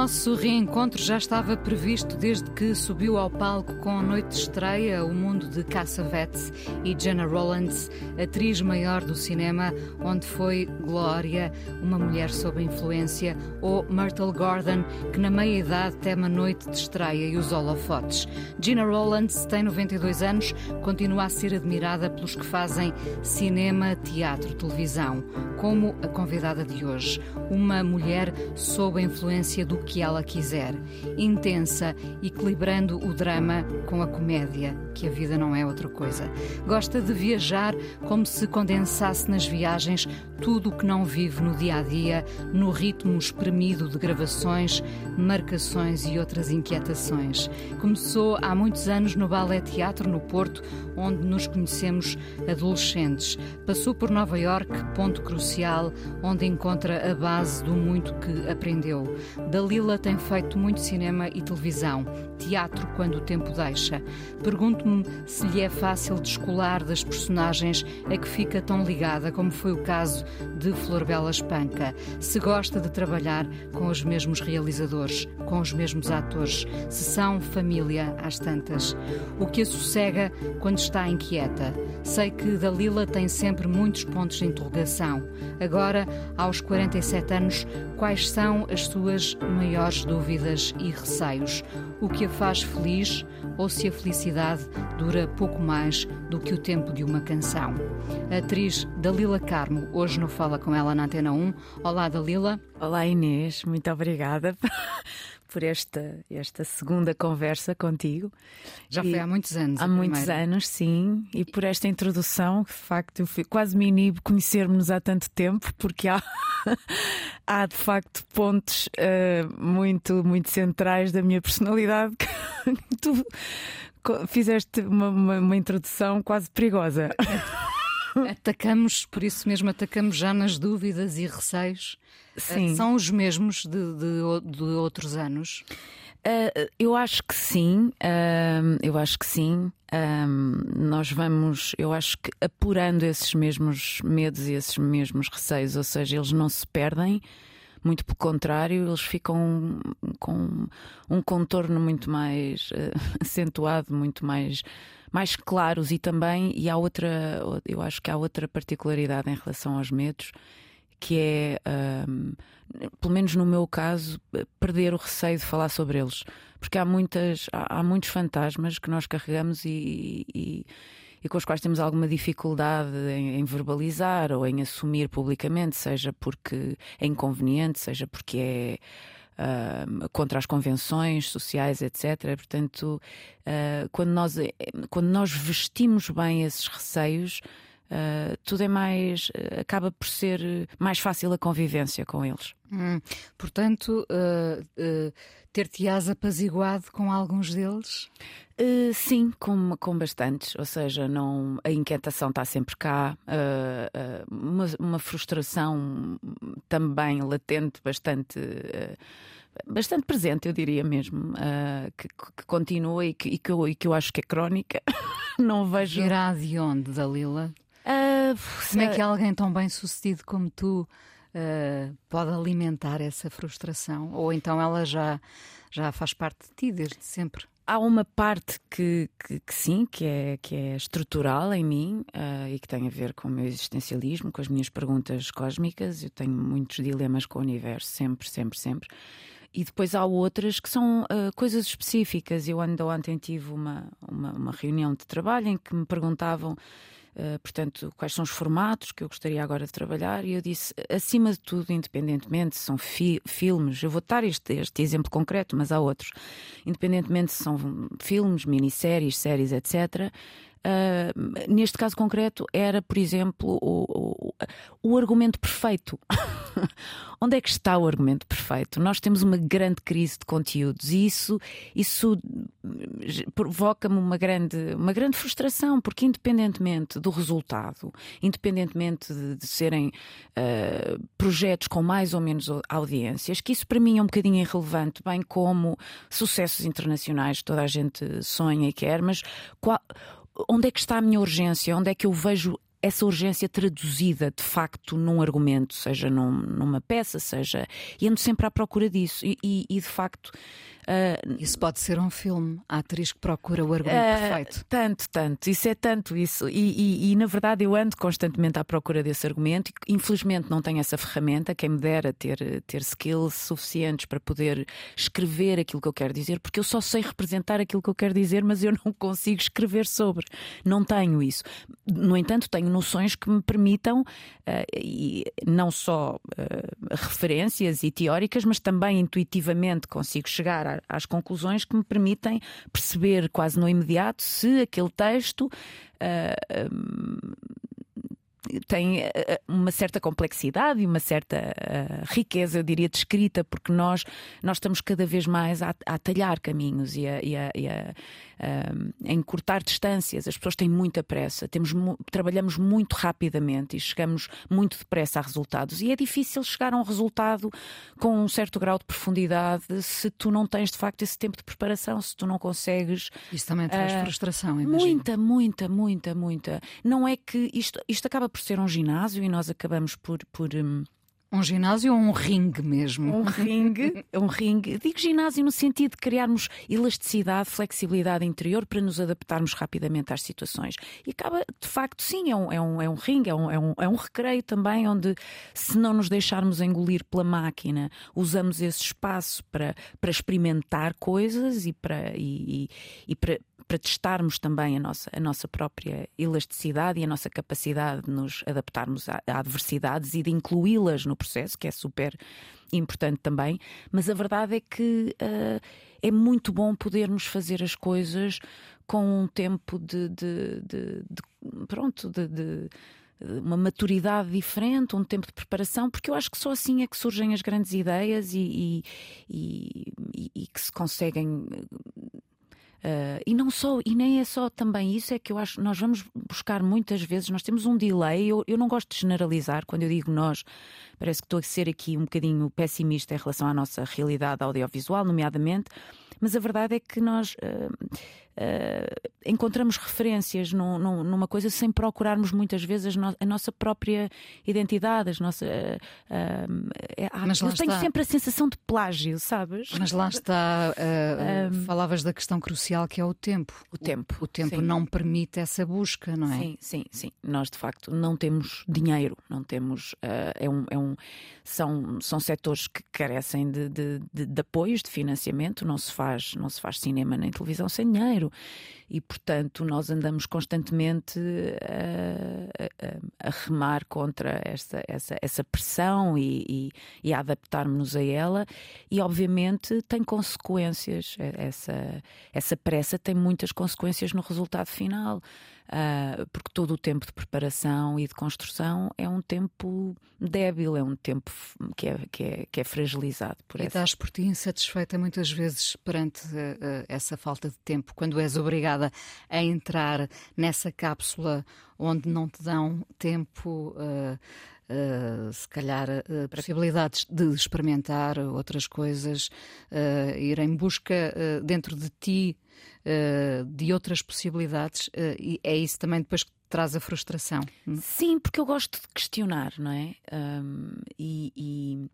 Nosso reencontro já estava previsto desde que subiu ao palco com a noite de estreia O Mundo de Cassavetes e Jenna Rollins, atriz maior do cinema, onde foi Glória, uma mulher sob influência, ou Myrtle Gordon, que na meia-idade tem a noite de estreia e os holofotes. Gina Rollins tem 92 anos, continua a ser admirada pelos que fazem cinema, teatro, televisão, como a convidada de hoje, uma mulher sob a influência do que ela quiser, intensa, equilibrando o drama com a comédia, que a vida não é outra coisa. Gosta de viajar como se condensasse nas viagens tudo o que não vive no dia a dia, no ritmo espremido de gravações, marcações e outras inquietações. Começou há muitos anos no Ballet Teatro no Porto, onde nos conhecemos adolescentes. Passou por Nova York, ponto crucial, onde encontra a base do muito que aprendeu. Dalila tem feito muito cinema e televisão, teatro quando o tempo deixa. Pergunto-me se lhe é fácil descolar das personagens a que fica tão ligada, como foi o caso de Flor Bela Espanca. Se gosta de trabalhar com os mesmos realizadores, com os mesmos atores, se são família às tantas. O que a sossega quando está inquieta. Sei que Dalila tem sempre muitos pontos de interrogação. Agora, aos 47 anos, quais são as suas maiores dúvidas e receios? O que a faz feliz ou se a felicidade dura pouco mais do que o tempo de uma canção? A atriz Dalila Carmo, hoje no Fala com ela na Antena 1. Olá, Dalila. Olá, Inês, muito obrigada por esta, esta segunda conversa contigo. Já e foi há muitos anos. Há muitos primeira. anos, sim. E por esta introdução, que de facto eu fui, quase me inibo conhecermos há tanto tempo, porque há, há de facto pontos uh, muito, muito centrais da minha personalidade que tu fizeste uma, uma, uma introdução quase perigosa. Atacamos, por isso mesmo, atacamos já nas dúvidas e receios. Sim. São os mesmos de, de, de outros anos? Uh, eu acho que sim, uh, eu acho que sim. Uh, nós vamos, eu acho que apurando esses mesmos medos e esses mesmos receios, ou seja, eles não se perdem, muito pelo contrário, eles ficam com um contorno muito mais acentuado, muito mais mais claros e também, e há outra, eu acho que há outra particularidade em relação aos medos, que é, um, pelo menos no meu caso, perder o receio de falar sobre eles. Porque há, muitas, há, há muitos fantasmas que nós carregamos e, e, e, com os quais temos alguma dificuldade em, em, verbalizar ou em assumir publicamente, seja porque é inconveniente, seja porque é contra as convenções sociais, etc. Portanto, uh, quando, nós, eh, quando nós vestimos bem esses receios, Uh, tudo é mais. Uh, acaba por ser mais fácil a convivência com eles. Hum, portanto, uh, ter-te-ás apaziguado com alguns deles? sim, com, com bastantes. Ou seja, não, a inquietação está sempre cá, uma, uma, frustração também latente, bastante bastante presente, eu diria mesmo, uh, que, que, continua e que, e, que eu, e que eu acho que é crónica. Não vejo. Irá de onde, Dalila? Uh, como é que alguém tão bem sucedido como tu uh, pode alimentar essa frustração? Ou então ela já, já faz parte de ti desde sempre? há uma parte que, que, que, sim, que é, que é estrutural em mim uh, e que tem a ver com o meu existencialismo, com as minhas perguntas cósmicas. Eu tenho muitos dilemas com o universo, sempre, sempre, sempre. E depois há outras que são uh, coisas específicas. Eu ainda ontem tive uma, uma, uma, reunião de trabalho em que me perguntavam, uh, portanto, quais são os formatos que eu gostaria agora de trabalhar. E eu disse, acima de tudo, independentemente se são fi filmes, eu vou dar este, este exemplo concreto, mas há outros, independentemente se são filmes, minisséries, séries, etc. Uh, neste caso concreto, era, por exemplo, o, o, o argumento perfeito. Onde é que está o argumento perfeito? Nós temos uma grande crise de conteúdos e isso, isso provoca-me uma grande, uma grande frustração, porque independentemente do resultado, independentemente de, de serem uh, projetos com mais ou menos audiências, que isso para mim é um bocadinho irrelevante, bem como sucessos internacionais, toda a gente sonha e quer, mas qual, onde é que está a minha urgência? Onde é que eu vejo essa urgência traduzida de facto num argumento, seja num, numa peça, seja. E ando sempre à procura disso. E, e, e de facto Uh, isso pode ser um filme, a atriz que procura o argumento uh, perfeito. Tanto, tanto, isso é tanto isso. E, e, na verdade eu ando constantemente à procura desse argumento e infelizmente não tenho essa ferramenta. Quem me dera ter, ter skills suficientes para poder escrever aquilo que eu quero dizer, porque eu só sei representar aquilo que eu quero dizer, mas eu não consigo escrever sobre. Não tenho isso. No entanto, tenho noções que me permitam, uh, e não só referências e teóricas, mas também intuitivamente consigo chegar às conclusões que me permitem perceber quase no imediato se aquele texto. Uh, um, tem uma certa complexidade e uma certa uh, riqueza, eu diria, de escrita, porque nós, nós estamos cada vez mais a, a talhar caminhos e a, e a, e a em cortar distâncias. As pessoas têm muita pressa, temos, trabalhamos muito rapidamente e chegamos muito depressa a resultados. E é difícil chegar a um resultado com um certo grau de profundidade se tu não tens de facto esse tempo de preparação, se tu não consegues. Isso também traz uh, frustração, imagino. Muita, muita, muita, muita. Não é que isto, isto acaba por ser um ginásio e nós acabamos por. por um, um ginásio ou um ringue mesmo? Um ringue, um ringue. Digo ginásio no sentido de criarmos elasticidade, flexibilidade interior para nos adaptarmos rapidamente às situações. E acaba, de facto, sim, é um, é um, é um ringue, é um, é, um, é um recreio também, onde se não nos deixarmos engolir pela máquina, usamos esse espaço para, para experimentar coisas e para, e, e, e para, para testarmos também a nossa, a nossa própria elasticidade e a nossa capacidade de nos adaptarmos a, a adversidades e de incluí-las no processo, que é super importante também. Mas a verdade é que uh, é muito bom podermos fazer as coisas com um tempo de, de, de, de pronto, de uma maturidade diferente, um tempo de preparação, porque eu acho que só assim é que surgem as grandes ideias e, e, e, e que se conseguem Uh, e não só, e nem é só também isso, é que eu acho nós vamos buscar muitas vezes, nós temos um delay, eu, eu não gosto de generalizar, quando eu digo nós, parece que estou a ser aqui um bocadinho pessimista em relação à nossa realidade audiovisual, nomeadamente, mas a verdade é que nós uh, uh, encontramos referências no, no, numa coisa sem procurarmos muitas vezes a, no, a nossa própria identidade, as nossas. Uh, mas eu tenho está. sempre a sensação de plágio, sabes? Mas lá está, um, falavas da questão crucial que é o tempo. O tempo. O, o tempo sim. não permite essa busca, não é? Sim, sim, sim. Nós de facto não temos dinheiro, não temos. é um, é um, são, são setores que carecem de, de, de, de apoios, de financiamento, não se faz, não se faz cinema nem televisão sem dinheiro. E, portanto, nós andamos constantemente a, a, a remar contra essa, essa, essa pressão e, e, e a adaptarmos-nos a ela. E, obviamente, tem consequências. Essa, essa pressa tem muitas consequências no resultado final uh, porque todo o tempo de preparação e de construção é um tempo débil, é um tempo que é, que é, que é fragilizado por e essa. Estás por ti insatisfeita muitas vezes perante uh, essa falta de tempo, quando és obrigada a entrar nessa cápsula onde não te dão tempo. Uh, Uh, se calhar uh, possibilidades de experimentar outras coisas, uh, ir em busca dentro de ti de outras possibilidades, e é isso também depois que traz a frustração. Sim, porque eu gosto de questionar, não é? Um, e, e,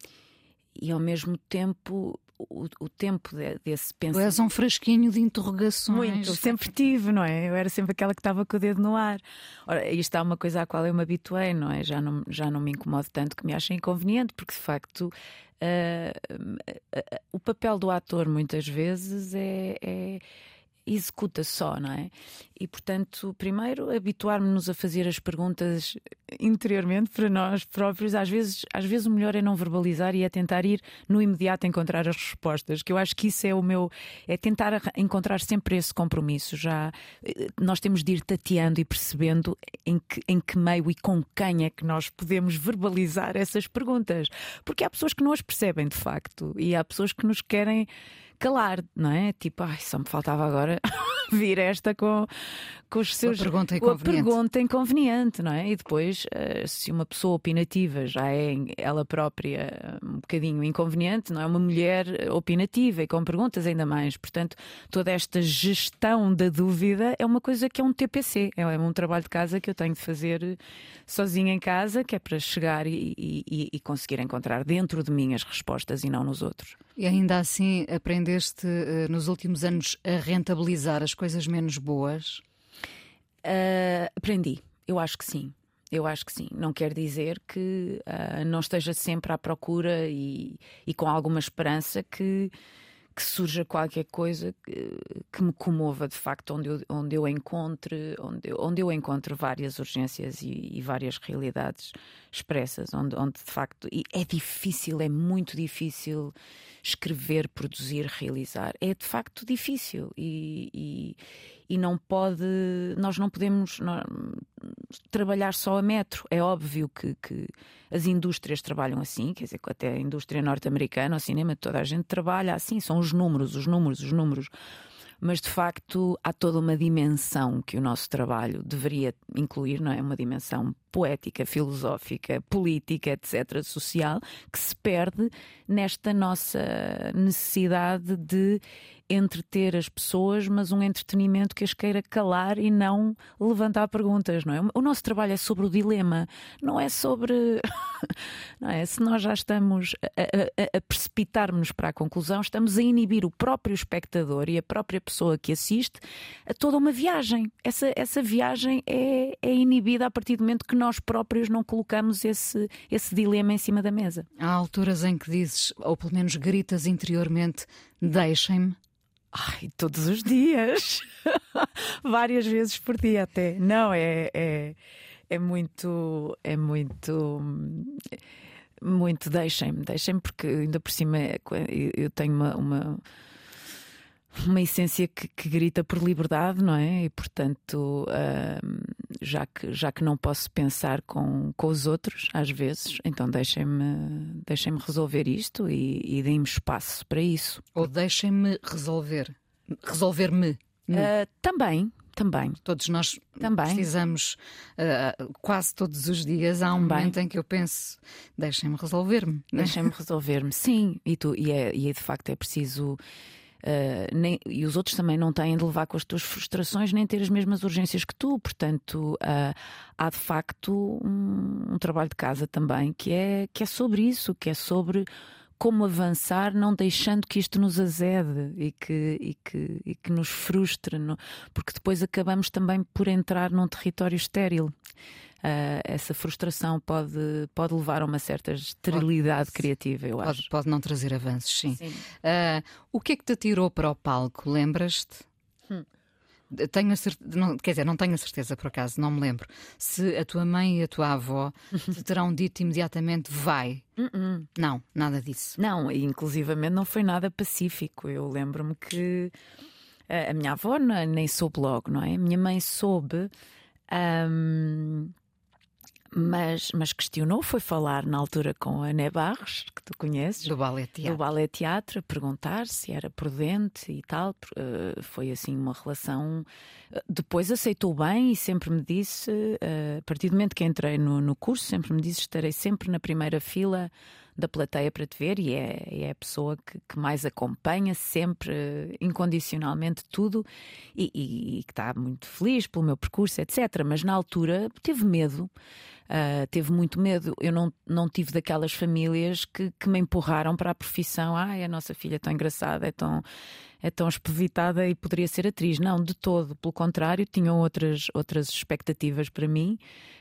e ao mesmo tempo o, o tempo de, desse pensamento. Tu és um frasquinho de interrogações. Muito, sempre tive, não é? Eu era sempre aquela que estava com o dedo no ar. Ora, isto é uma coisa à qual eu me habituei, não é? Já não, já não me incomodo tanto que me achem inconveniente, porque de facto. Uh, uh, uh, o papel do ator muitas vezes é, é executa só, não é? E portanto, primeiro habituarmos-nos a fazer as perguntas interiormente para nós próprios. Às vezes, às vezes o melhor é não verbalizar e é tentar ir no imediato encontrar as respostas. Que eu acho que isso é o meu, é tentar encontrar sempre esse compromisso. Já eh, nós temos de ir tateando e percebendo em que, em que meio e com quem é que nós podemos verbalizar essas perguntas, porque há pessoas que não as percebem de facto e há pessoas que nos querem calar, não é? Tipo, ai, só me faltava agora vir esta com, com os seus. A pergunta inconveniente. A pergunta inconveniente, não é? E depois, eh, se uma pessoa opinativa já é ela própria um bocadinho inconveniente, não é? Uma mulher opinativa e com perguntas ainda mais. Portanto, toda esta gestão da dúvida é uma coisa que é um TPC, é um trabalho de casa que eu tenho de fazer sozinha em casa, que é para chegar e, e, e conseguir encontrar dentro de mim as respostas e não nos outros. E ainda assim aprendeste uh, nos últimos anos a rentabilizar as coisas menos boas? Uh, aprendi, eu acho que sim. Eu acho que sim. Não quer dizer que uh, não esteja sempre à procura e, e com alguma esperança que que surja qualquer coisa que, que, me comova de facto, onde eu, onde eu encontre, onde onde eu encontre várias urgências e, e várias realidades expressas, onde, onde de facto é difícil, é muito difícil escrever, produzir, realizar. É de facto difícil e, e, e não pode, nós não podemos trabalhar só a metro. É óbvio que, que, as indústrias trabalham assim, quer dizer, até a indústria norte-americana, o cinema, toda a gente trabalha assim, são os números, os números, os números mas de facto há toda uma dimensão que o nosso trabalho deveria incluir, não é? Uma dimensão poética, filosófica, política, etc., social, que se perde nesta nossa necessidade de entreter as pessoas, mas um entretenimento que as queira calar e não levantar perguntas, não é? O nosso trabalho é sobre o dilema, não é sobre. não é? Se nós já estamos a, a, a precipitar-nos para a conclusão, estamos a inibir o próprio espectador e a própria pessoa que assiste a toda uma viagem. Essa, essa viagem é, é inibida a partir do momento que nós próprios não colocamos esse, esse dilema em cima da mesa. Há alturas em que dizes, ou pelo menos gritas interiormente, deixem-me. Ai, todos os dias. Várias vezes por dia até. Não, é, é, é muito. É muito. Muito deixem-me, deixem-me, porque ainda por cima eu tenho uma, uma uma essência que, que, grita por liberdade, não é? E portanto, já, que, já que não posso pensar com, com os outros, às vezes, então deixem-me deixem resolver isto e, e deem-me espaço para isso. Ou deixem-me resolver. Resolver-me. Uh, também, também. Todos nós Também. precisamos, uh, quase todos os dias, há um Também. momento em que eu penso: deixem-me resolver-me. Deixem-me resolver-me, sim. E, tu, e, é, e é, de facto é preciso Uh, nem, e os outros também não têm de levar com as tuas frustrações nem ter as mesmas urgências que tu. Portanto, uh, há de facto um, um, trabalho de casa também que é, que é sobre isso, que é sobre como avançar, não deixando que isto nos azede e que, e que, e que nos frustre, porque depois acabamos também por entrar num território estéril. Uh, essa frustração pode, pode levar a uma certa esterilidade pode, criativa, eu pode, acho. Pode não trazer avanços, sim. sim. Uh, o que é que te tirou para o palco? Lembras-te? Hum. Tenho a certeza, não, quer dizer, não tenho a certeza por acaso, não me lembro. Se a tua mãe e a tua avó te terão dito imediatamente vai. Uh -uh. Não, nada disso. Não, inclusivamente não foi nada pacífico. Eu lembro-me que a minha avó nem soube logo, não é? A minha mãe soube. Um, mas, mas questionou, foi falar na altura com a Né Barros, que tu conheces, do Ballet Teatro, do Ballet Teatro a perguntar se era prudente e tal. Uh, foi assim uma relação. Uh, depois aceitou bem e sempre me disse, uh, a partir do momento que entrei no, no curso, sempre me disse: estarei sempre na primeira fila da plateia para te ver e é, é a pessoa que, que, mais acompanha sempre incondicionalmente tudo e, e, e, que está muito feliz pelo meu percurso, etc. Mas na altura teve medo. Uh, teve muito medo. Eu não, não tive daquelas famílias que, que me empurraram para a profissão. Ai, a nossa filha é tão engraçada, é tão, é tão espevitada e poderia ser atriz. Não, de todo. Pelo contrário, tinham outras, outras expectativas para mim,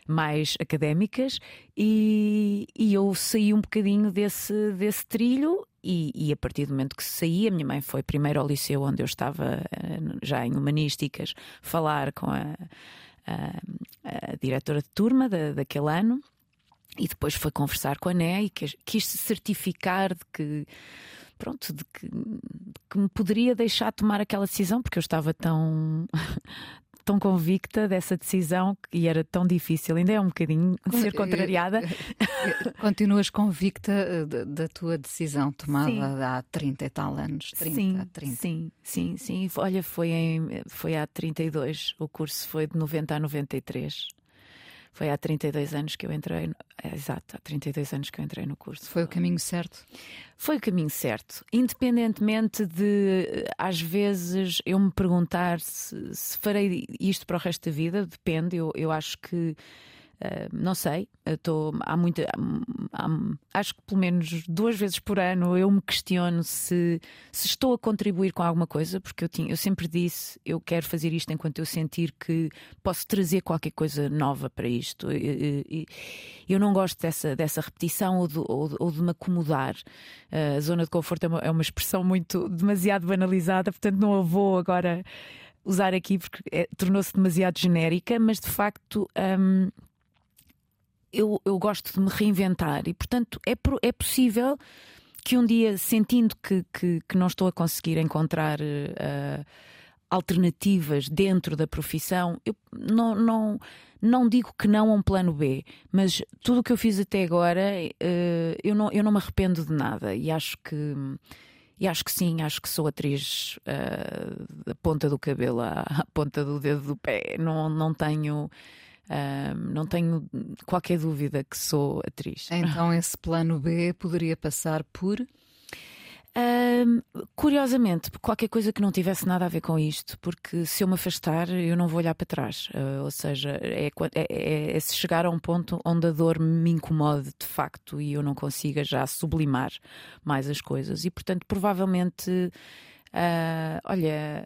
mais académicas, e, e eu saí um bocadinho desse, desse trilho e, e, a partir do momento que saí, a minha mãe foi primeiro ao liceu onde eu estava eh, já em humanísticas falar com a, a, a diretora de turma da, daquele ano e depois foi conversar com a Né e quis se certificar de que pronto, de que, de que me poderia deixar tomar aquela decisão, porque eu estava tão, tão convicta dessa decisão e era tão difícil, ainda é um bocadinho ser contrariada. Continuas convicta eh, da tua decisão tomada sim. há 30 e tal anos? 30, sim, 30. sim, sim, sim. Olha, foi, em, foi há 32, o curso foi de 90 a 93. Foi há 32 anos que eu entrei. É, exato, há 32 anos que eu entrei no curso. Foi o caminho certo? Foi o caminho certo. Independentemente de, às vezes, eu me perguntar se, se farei isto para o resto da vida, depende. Eu, eu acho que Uh, não sei, estou há muita. Há, acho que pelo menos duas vezes por ano eu me questiono se, se estou a contribuir com alguma coisa, porque eu, tinha, eu sempre disse eu quero fazer isto enquanto eu sentir que posso trazer qualquer coisa nova para isto. E, eu não gosto dessa, dessa repetição ou de, ou, ou de me acomodar. Uh, a zona de conforto é uma, é uma expressão muito demasiado banalizada, portanto não a vou agora usar aqui porque é, tornou-se demasiado genérica, mas de facto. Um, eu, eu gosto de me reinventar e, portanto, é, é possível que um dia, sentindo que, que, que não estou a conseguir encontrar uh, alternativas dentro da profissão, eu não, não, não digo que não a um plano B, mas tudo o que eu fiz até agora, uh, eu, não, eu não me arrependo de nada e acho que. E acho que sim, acho que sou atriz uh, da ponta do cabelo à, à ponta do dedo do pé. Não, não tenho não tenho qualquer dúvida que sou atriz. Então, esse plano B poderia passar por. curiosamente, qualquer coisa que não tivesse nada a ver com isto, porque se eu me afastar, eu não vou olhar para trás. Uh, ou seja, é, é, é, é, se chegar a um ponto onde a dor me incomode de facto e eu não consiga já sublimar mais as coisas. E portanto, provavelmente, uh, olha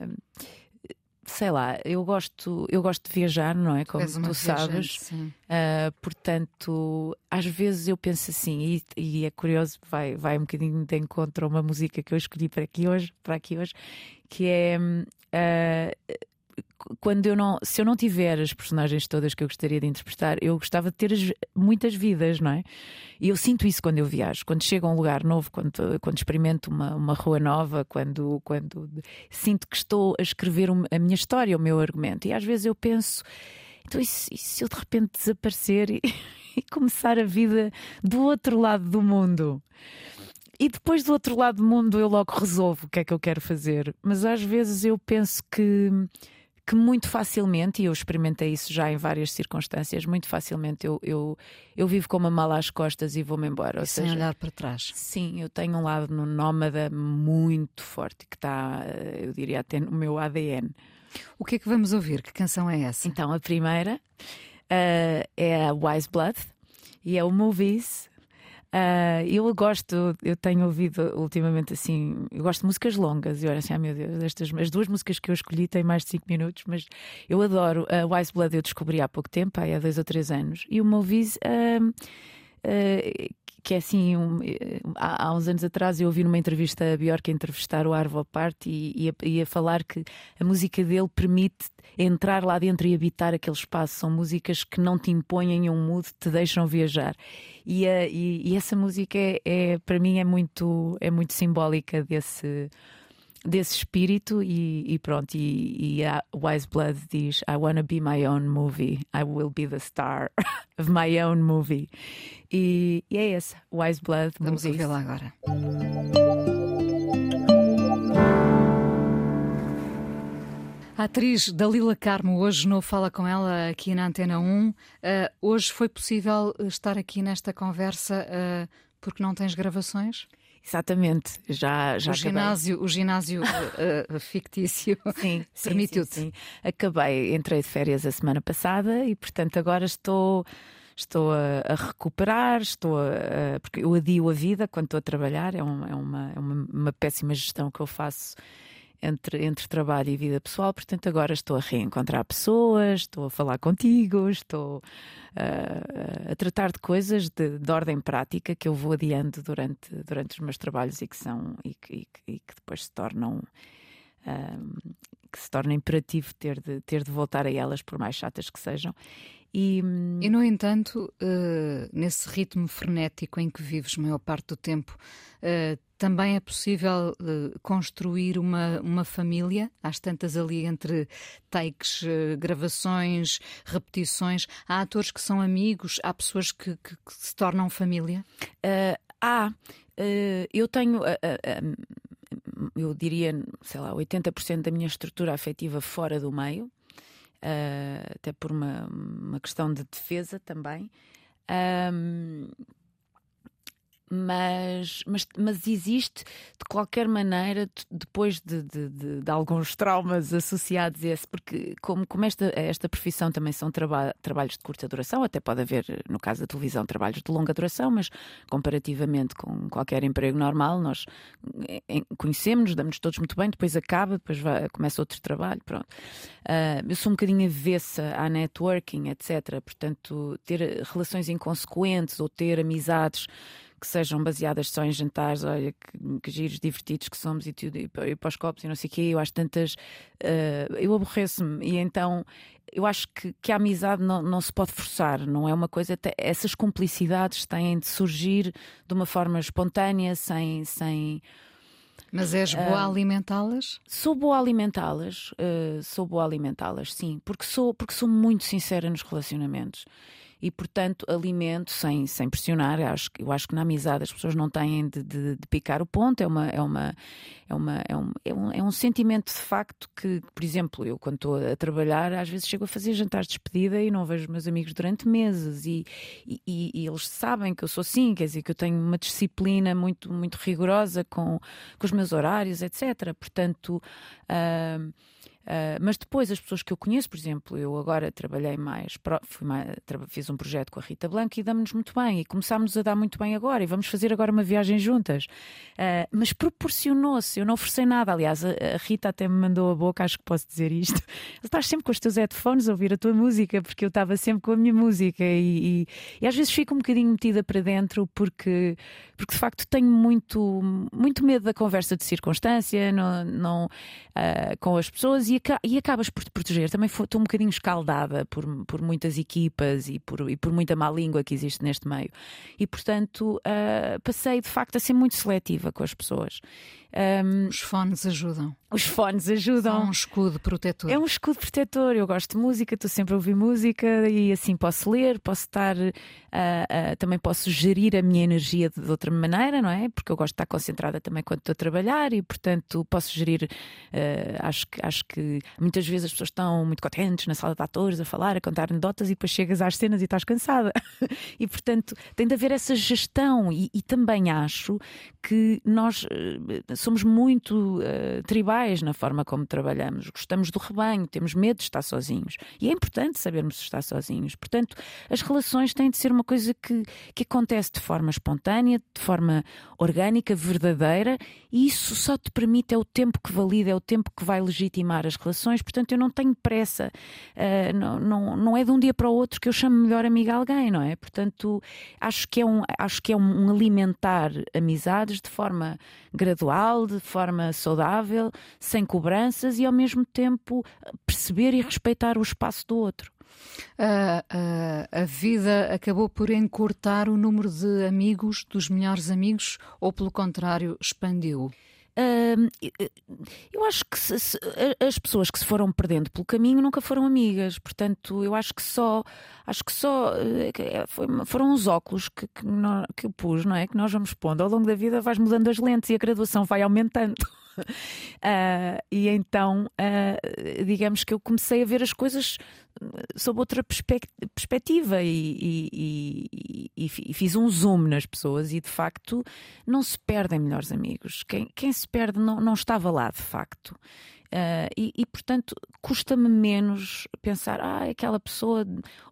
sei lá, eu gosto, eu gosto de viajar, não é? Como tu sabes. Uh, portanto, às vezes eu penso assim, e, e, é curioso, vai, vai um bocadinho de encontro a uma música que eu escolhi para aqui hoje, para aqui hoje, que é uh, quando eu não, se eu não tiver as personagens todas que eu gostaria de interpretar, eu gostava de ter as, muitas vidas, não é? E eu sinto isso quando eu viajo, quando chego a um lugar novo, quando, quando experimento uma, uma rua nova, quando, quando sinto que estou a escrever a minha história, o meu argumento. E às vezes eu penso, então e se, e se eu de repente desaparecer e, e começar a vida do outro lado do mundo? E depois do outro lado do mundo eu logo resolvo o que é que eu quero fazer. Mas às vezes eu penso que que muito facilmente, e eu experimentei isso já em várias circunstâncias, muito facilmente eu, eu, eu vivo com uma mala às costas e vou-me embora. Sem seja, olhar para trás. Sim, eu tenho um lado no nómada muito forte, que está, eu diria, até no meu ADN. O que é que vamos ouvir? Que canção é essa? Então, a primeira uh, é a Wise Blood e é o Movies Uh, eu gosto, eu tenho ouvido ultimamente assim, eu gosto de músicas longas e olha assim, ah meu Deus, estas, as duas músicas que eu escolhi têm mais de 5 minutos, mas eu adoro. A uh, Wise Blood eu descobri há pouco tempo, há dois ou três anos, e o Movies. Uh, uh, que é assim, um, há, há, uns anos atrás eu ouvi numa entrevista a Bjork entrevistar o Arvo Part e, e, a, e a falar que a música dele permite entrar lá dentro e habitar aquele espaço. São músicas que não te impõem em um mood, te deixam viajar. E, a, e essa música é, é, para mim é muito, é muito simbólica desse desse espírito e, e, pronto, e, e, a Wise Blood diz I wanna be my own movie, I will be the star of my own movie. E, e é esse, Wise Blood. Vamos ouvi-la agora. A atriz Dalila Carmo, hoje não fala com ela aqui na Antena 1. Uh, hoje foi possível estar aqui nesta conversa uh, porque não tens gravações? Exatamente, já, já o ginásio, o ginásio uh, fictício permitiu-te. Acabei, entrei de férias a semana passada e, portanto, agora estou estou a, a, recuperar, estou a, porque eu adio a vida quando estou a trabalhar, é, um, é, uma, é uma, uma, péssima gestão que eu faço entre, entre trabalho e vida pessoal, portanto agora estou a reencontrar pessoas, estou a falar contigo, estou uh, a tratar de coisas de, de, ordem prática que eu vou adiando durante, durante os meus trabalhos e que são e que, e que depois se tornam uh, que se torna imperativo ter de, ter de voltar a elas, por mais chatas que sejam. E, e no entanto, uh, nesse ritmo frenético em que vives a maior parte do tempo, uh, também é possível uh, construir uma, uma família, às tantas ali entre takes, gravações, repetições. Há atores que são amigos, há pessoas que, que, que se tornam família? há. eu tenho eu diria, sei lá, 80% da minha estrutura afetiva fora do meio, uh, até por uma, uma questão de defesa também. Um, mas, mas, mas existe de qualquer maneira, depois de, de, de, de alguns traumas associados a esse, porque como, como esta, esta profissão também são traba trabalhos de curta duração, até pode haver, no caso da televisão, trabalhos de longa duração, mas comparativamente com qualquer emprego normal, nós conhecemos-nos, damos-nos todos muito bem, depois acaba, depois vai, começa outro trabalho, pronto. Uh, eu sou um bocadinho avessa à networking, etc. Portanto, ter relações inconsequentes ou ter amizades que sejam baseadas só em jantares, olha, que, que giros divertidos que somos e tudo, e, e para os copos e não sei o quê, eu acho tantas. Uh, eu aborreço-me e então eu acho que, que a amizade não, não se pode forçar, não é uma coisa. Essas cumplicidades têm de surgir de uma forma espontânea, sem. sem mas és boa uh, a alimentá-las? Sou boa a alimentá-las, uh, sou boa a alimentá-las, sim, porque sou, porque sou muito sincera nos relacionamentos e, portanto, alimento sem, sem pressionar. Eu acho, eu acho que na amizade as pessoas não têm de, de, de picar o ponto, é, uma, é, uma, é, uma, é, um, é, um, é um sentimento de facto que, por exemplo, eu quando estou a trabalhar, às vezes chego a fazer jantares de despedida e não vejo meus amigos durante meses e, e, e, eles sabem que eu sou assim, quer dizer, que eu tenho uma disciplina muito, muito rigorosa com, com os meus horários, etc. Portanto. Uh, Uh, mas depois as pessoas que eu conheço, por exemplo, eu agora trabalhei mais, mais fiz um projeto com a Rita Blanco e damos-nos muito bem e começámos a dar muito bem agora e vamos fazer agora uma viagem juntas. Uh, mas proporcionou-se, eu não ofereci nada. Aliás, a, a, Rita até me mandou a boca, acho que posso dizer isto. Estás sempre com os teus headphones a ouvir a tua música, porque eu estava sempre com a minha música e, e, e às vezes fico um bocadinho metida para dentro porque, porque de facto tenho muito, muito medo da conversa de circunstância não, não, uh, com as pessoas e e, acabas por te proteger. Também estou um bocadinho escaldada por, por muitas equipas e por, e por muita má língua que existe neste meio. E, portanto, uh, passei de facto a ser muito seletiva com as pessoas. Um, Os fones ajudam. Os fones ajudam. São um escudo protetor. É um escudo protetor. Eu gosto de música, estou sempre a ouvir música e assim posso ler, posso estar. Uh, uh, também posso gerir a minha energia de, de, outra maneira, não é? Porque eu gosto de estar concentrada também quando estou a trabalhar e, portanto, posso gerir. Uh, acho, que, acho que muitas vezes as pessoas estão muito contentes na sala de atores a falar, a contar anedotas e depois chegas às cenas e estás cansada. e, portanto, tem de haver essa gestão. E, e também acho que nós somos muito uh, tribais na forma como trabalhamos, gostamos do rebanho, temos medo de estar sozinhos. E é importante sabermos estar sozinhos. Portanto, as relações têm de ser uma coisa que, que acontece de forma espontânea, de forma orgânica, verdadeira, e isso só te permite, é o tempo que valida, é o tempo que vai legitimar as relações. Portanto, eu não tenho pressa, uh, não, não, não é de um dia para o outro que eu chamo melhor amiga alguém, não é? Portanto, acho que é um, acho que é um alimentar amizades de forma gradual de forma saudável, sem cobranças e ao mesmo tempo perceber e respeitar o espaço do outro. Uh, uh, a vida acabou por encurtar o número de amigos, dos melhores amigos, ou pelo contrário, expandiu? Eu acho que se, se, as pessoas que se foram perdendo pelo caminho nunca foram amigas, portanto, eu acho que só acho que só eh, foi, foram os óculos que, que, nós, que eu pus, não é? Que nós vamos pondo ao longo da vida, vais mudando as lentes e a graduação vai aumentando. Uh, e então, uh, digamos que eu comecei a ver as coisas sob outra perspectiva e, e, e, e, fiz um zoom nas pessoas e de facto não se perdem melhores amigos. Quem, quem se perde não, não estava lá de facto. Uh, e, e, portanto, custa-me menos pensar, ah, aquela pessoa,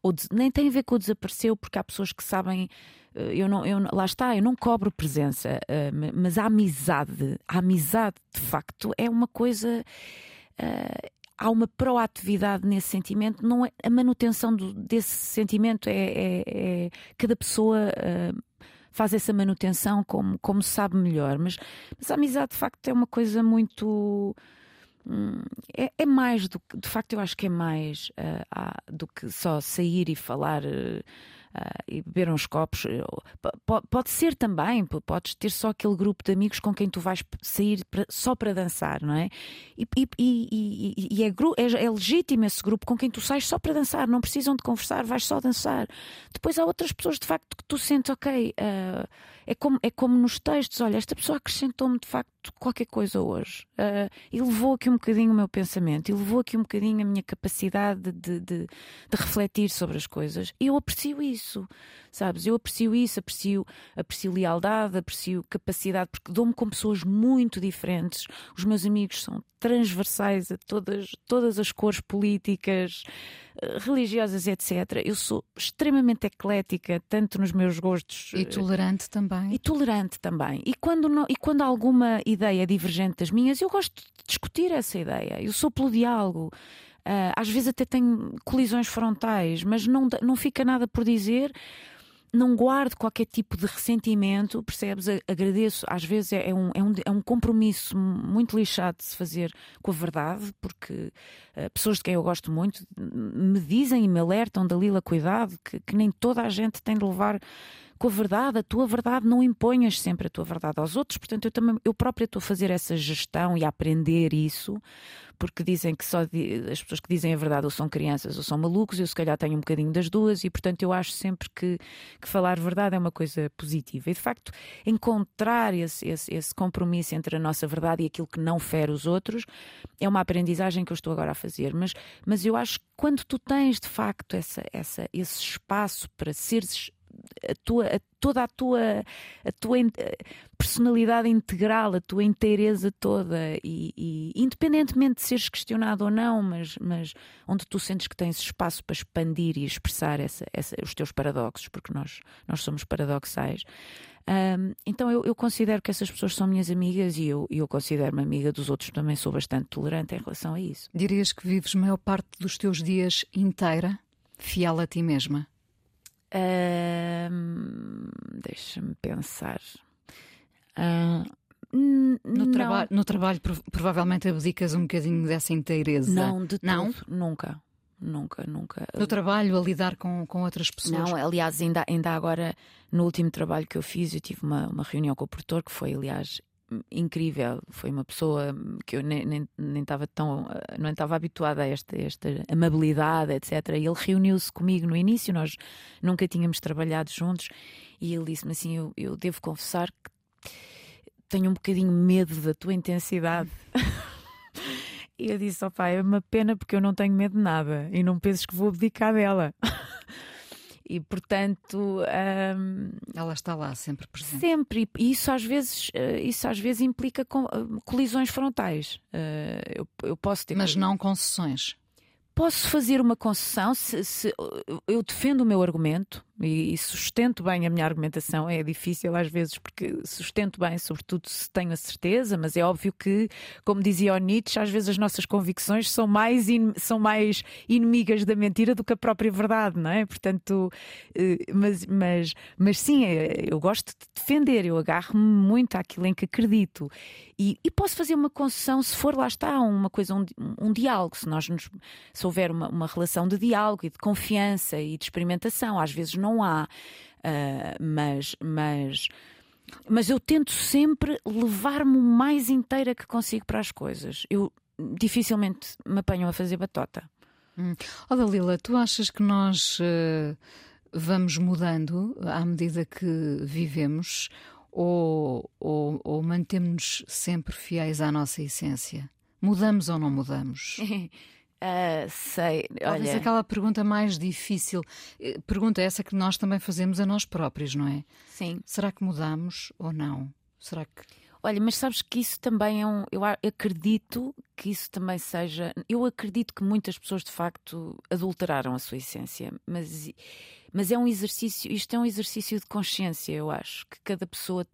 ou nem tem a ver com o desapareceu, porque há pessoas que sabem, uh, eu não, eu, lá está, eu não cobro presença, uh, mas a amizade, a amizade de facto é uma coisa. há uma proatividade nesse sentimento, não é, a manutenção do, desse sentimento é, é, é cada pessoa faz essa manutenção como, como sabe melhor, mas, mas a amizade de facto é uma coisa muito É, é, mais do que, de facto, eu acho que é mais uh, do que só sair e falar. Uh, uh, e beber uns copos. Pode ser também, podes ter só aquele grupo de amigos com quem tu vais sair pra, só para dançar, não é? E, e, e, e é, é, é, legítimo esse grupo com quem tu sais só para dançar, não precisam de conversar, vais só dançar. Depois há outras pessoas de facto que tu sentes, ok, é, como, é como nos textos, olha, esta pessoa acrescentou-me de facto qualquer coisa hoje uh, ah, e levou aqui um bocadinho o meu pensamento e levou aqui um bocadinho a minha capacidade de, de, de, refletir sobre as coisas. Eu aprecio isso sabes? Eu aprecio isso, aprecio, aprecio lealdade, aprecio capacidade, porque dou-me com pessoas muito diferentes. Os meus amigos são transversais a todas, todas as cores políticas, eh, religiosas, etc. Eu sou extremamente eclética, tanto nos meus gostos. E tolerante também. E tolerante também. E quando, não, e quando alguma ideia é divergente das minhas, eu gosto de discutir essa ideia. Eu sou pelo diálogo. Uh, às vezes até tenho colisões frontais, mas não, não fica nada por dizer não guardo qualquer tipo de ressentimento, percebes? Agradeço, às vezes é, é um, é, um, é um compromisso muito lixado de se fazer com a verdade, porque uh, pessoas de quem eu gosto muito me dizem e me alertam, Dalila, cuidado, que, que nem toda a gente tem de levar com a verdade, a tua verdade, não imponhas sempre a tua verdade aos outros, portanto eu também, eu própria estou a fazer essa gestão e a aprender isso, porque dizem que só as pessoas que dizem a verdade ou são crianças ou são malucos, eu se calhar tenho um bocadinho das duas e portanto eu acho sempre que, que falar verdade é uma coisa positiva. E de facto encontrar esse, esse, esse compromisso entre a nossa verdade e aquilo que não fere os outros é uma aprendizagem que eu estou agora a fazer, mas, mas eu acho que quando tu tens de facto essa, essa, esse espaço para seres a tua, a, toda a tua, a tua personalidade integral, a tua inteireza toda, e, e, independentemente de seres questionado ou não, mas, mas onde tu sentes que tens espaço para expandir e expressar essa, essa, os teus paradoxos, porque nós, nós somos paradoxais. Um, então eu, eu, considero que essas pessoas são minhas amigas e eu, eu considero-me amiga dos outros, também sou bastante tolerante em relação a isso. Dirias que vives maior parte dos teus dias inteira, fiel a ti mesma? Deixa-me pensar. Uh, no, traba no trabalho, provavelmente abdicas um bocadinho dessa inteireza. Não, de não? Tudo. Nunca. Nunca, nunca. No trabalho, a lidar com, com outras pessoas? Não, aliás, ainda, ainda agora, no último trabalho que eu fiz, eu tive uma, uma reunião com o produtor que foi, aliás, incrível. Foi uma pessoa que eu nem, nem, nem estava tão, não estava habituada a esta, esta amabilidade, etc. E ele reuniu-se comigo no início, nós nunca tínhamos trabalhado juntos, e ele disse-me assim: eu, eu devo confessar que tenho um bocadinho medo da tua intensidade. e eu disse: ó oh, pai, é uma pena porque eu não tenho medo de nada e não penses que vou abdicar dela. e portanto um, ela está lá sempre presente. sempre. E isso às vezes eh, isso às vezes implica eh, colisões frontais. Eh, eu, eu posso ter mas não concessões. Posso fazer uma concessão se, se eu defendo o meu argumento e, e, sustento bem a minha argumentação. É difícil às vezes porque sustento bem, sobretudo se tenho a certeza, mas é óbvio que, como dizia o Nietzsche, às vezes as nossas convicções são mais, in, são mais inimigas da mentira do que a própria verdade, não é? Portanto, eh, mas, mas, mas sim, é, eu gosto de defender, eu agarro-me muito àquilo em que acredito e, e, posso fazer uma concessão se for lá está uma coisa, um, um diálogo, se nós nos, se houver uma, uma relação de diálogo e de confiança e de experimentação, às vezes não não há. Uh, mas, mas, mas eu tento sempre levar-me o mais inteira que consigo para as coisas. Eu dificilmente me apanho a fazer batota. Hum. Oh, Dalila, tu achas que nós uh, vamos mudando à medida que vivemos ou, ou, ou mantemos-nos sempre fiéis à nossa essência? Mudamos ou não mudamos? Uh, sei, Talvez olha. aquela pergunta mais difícil. eh, Pergunta essa que nós também fazemos a nós próprios, não é? Sim. Será que mudamos ou não? Será que. Olha, mas sabes que isso também é um. Eu acredito que isso também seja. Eu acredito que muitas pessoas de facto adulteraram a sua essência, mas, mas é um exercício. Isto é um exercício de consciência, eu acho, que cada pessoa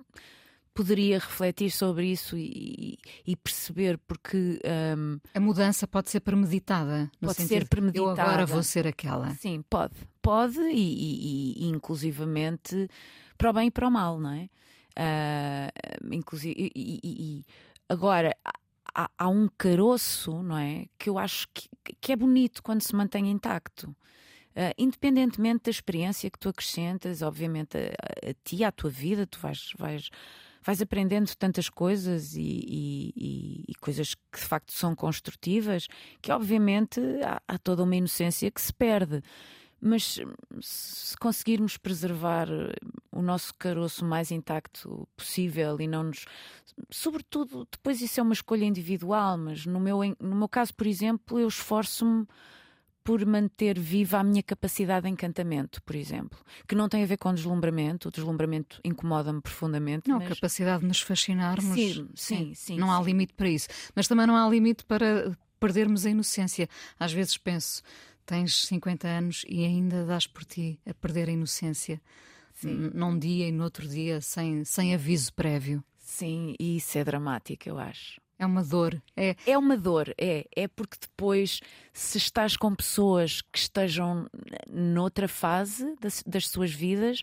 poderia refletir sobre isso e, e perceber, porque. hum, A mudança pode ser premeditada. Pode ser sentido, Eu premeditada. agora vou ser aquela. Sim, pode. Pode e, e- e, inclusivamente para o bem e para o mal, não é? Ah, inclusive, e, agora há, há um caroço, não é? Que eu acho que, que é bonito quando se mantém intacto. Ah, independentemente da experiência que tu acrescentas, obviamente a, a ti, à tua vida, tu vais, vais, vais aprendendo tantas coisas e, e- e- coisas que de facto são construtivas, que obviamente há, há toda uma inocência que se perde. Mas se conseguirmos preservar o nosso caroço mais intacto possível e não nos. Sobretudo, depois isso é uma escolha individual, mas no meu, no meu caso, por exemplo, eu esforço-me por manter viva a minha capacidade de encantamento, por exemplo, que não tem a ver com deslumbramento, o deslumbramento incomoda-me profundamente. Não, mas... a capacidade de nos fascinarmos. Sim, sim, sim, Não há sim. limite para isso. Mas também não há limite para perdermos a inocência. Às vezes penso, tens 50 anos e ainda dás por ti a perder a inocência. N- Num dia e no outro dia, sem, sem aviso prévio. Sim, e isso é dramático, eu acho. É uma dor. É, É uma dor, é. É porque depois, se estás com pessoas que estejam noutra fase das, das suas vidas,